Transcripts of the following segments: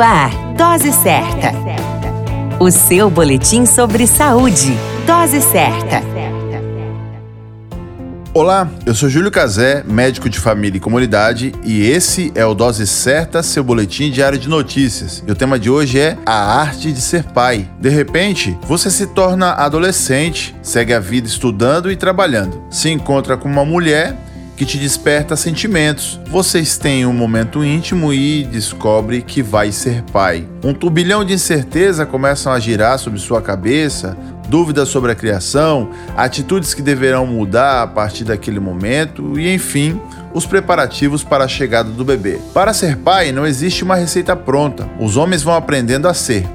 Ar, Dose Certa. O seu boletim sobre saúde. Dose Certa. Olá, eu sou Júlio Cazé, médico de família e comunidade, e esse é o Dose Certa, seu boletim diário de notícias. E o tema de hoje é a arte de ser pai. De repente, você se torna adolescente, segue a vida estudando e trabalhando, se encontra com uma mulher que te desperta sentimentos. Vocês têm um momento íntimo e descobre que vai ser pai. Um turbilhão de incerteza começam a girar sobre sua cabeça, dúvidas sobre a criação, atitudes que deverão mudar a partir daquele momento e, enfim, os preparativos para a chegada do bebê. Para ser pai, não existe uma receita pronta. Os homens vão aprendendo a ser.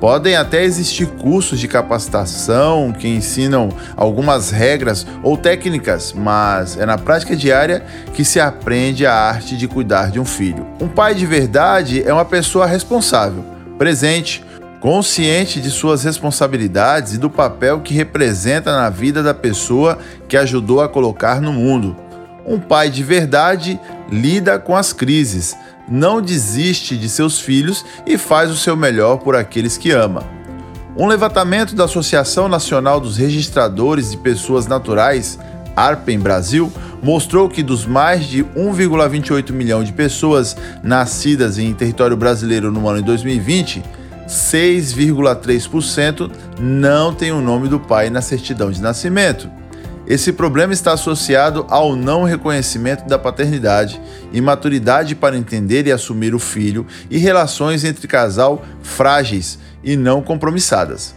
Podem até existir cursos de capacitação que ensinam algumas regras ou técnicas, mas é na prática diária que se aprende a arte de cuidar de um filho. Um pai de verdade é uma pessoa responsável, presente, consciente de suas responsabilidades e do papel que representa na vida da pessoa que ajudou a colocar no mundo. Um pai de verdade lida com as crises, não desiste de seus filhos e faz o seu melhor por aqueles que ama. Um levantamento da Associação Nacional dos Registradores de Pessoas Naturais, ARPEN Brasil, mostrou que dos mais de 1,28 milhão de pessoas nascidas em território brasileiro no ano de 2020, 6,3% não tem o nome do pai na certidão de nascimento. Esse problema está associado ao não reconhecimento da paternidade, imaturidade para entender e assumir o filho e relações entre casal frágeis e não compromissadas.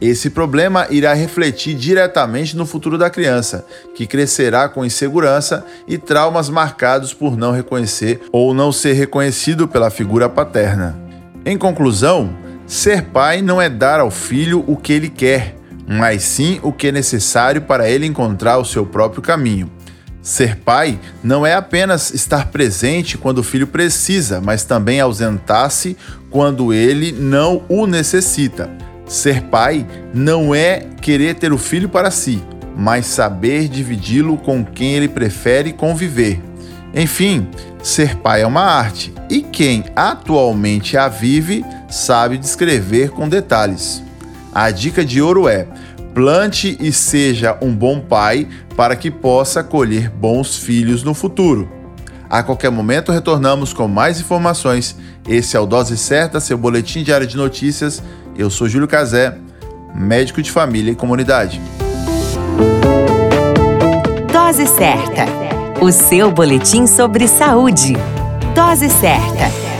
Esse problema irá refletir diretamente no futuro da criança, que crescerá com insegurança e traumas marcados por não reconhecer ou não ser reconhecido pela figura paterna. Em conclusão, ser pai não é dar ao filho o que ele quer, mas sim o que é necessário para ele encontrar o seu próprio caminho. Ser pai não é apenas estar presente quando o filho precisa, mas também ausentar-se quando ele não o necessita. Ser pai não é querer ter o filho para si, mas saber dividi-lo com quem ele prefere conviver. Enfim, ser pai é uma arte e quem atualmente a vive sabe descrever com detalhes. A dica de ouro é: plante e seja um bom pai para que possa colher bons filhos no futuro. A qualquer momento retornamos com mais informações. Esse é o Dose Certa, seu boletim diário de notícias. Eu sou Júlio Cazé, médico de família e comunidade. Dose Certa, o seu boletim sobre saúde. Dose Certa.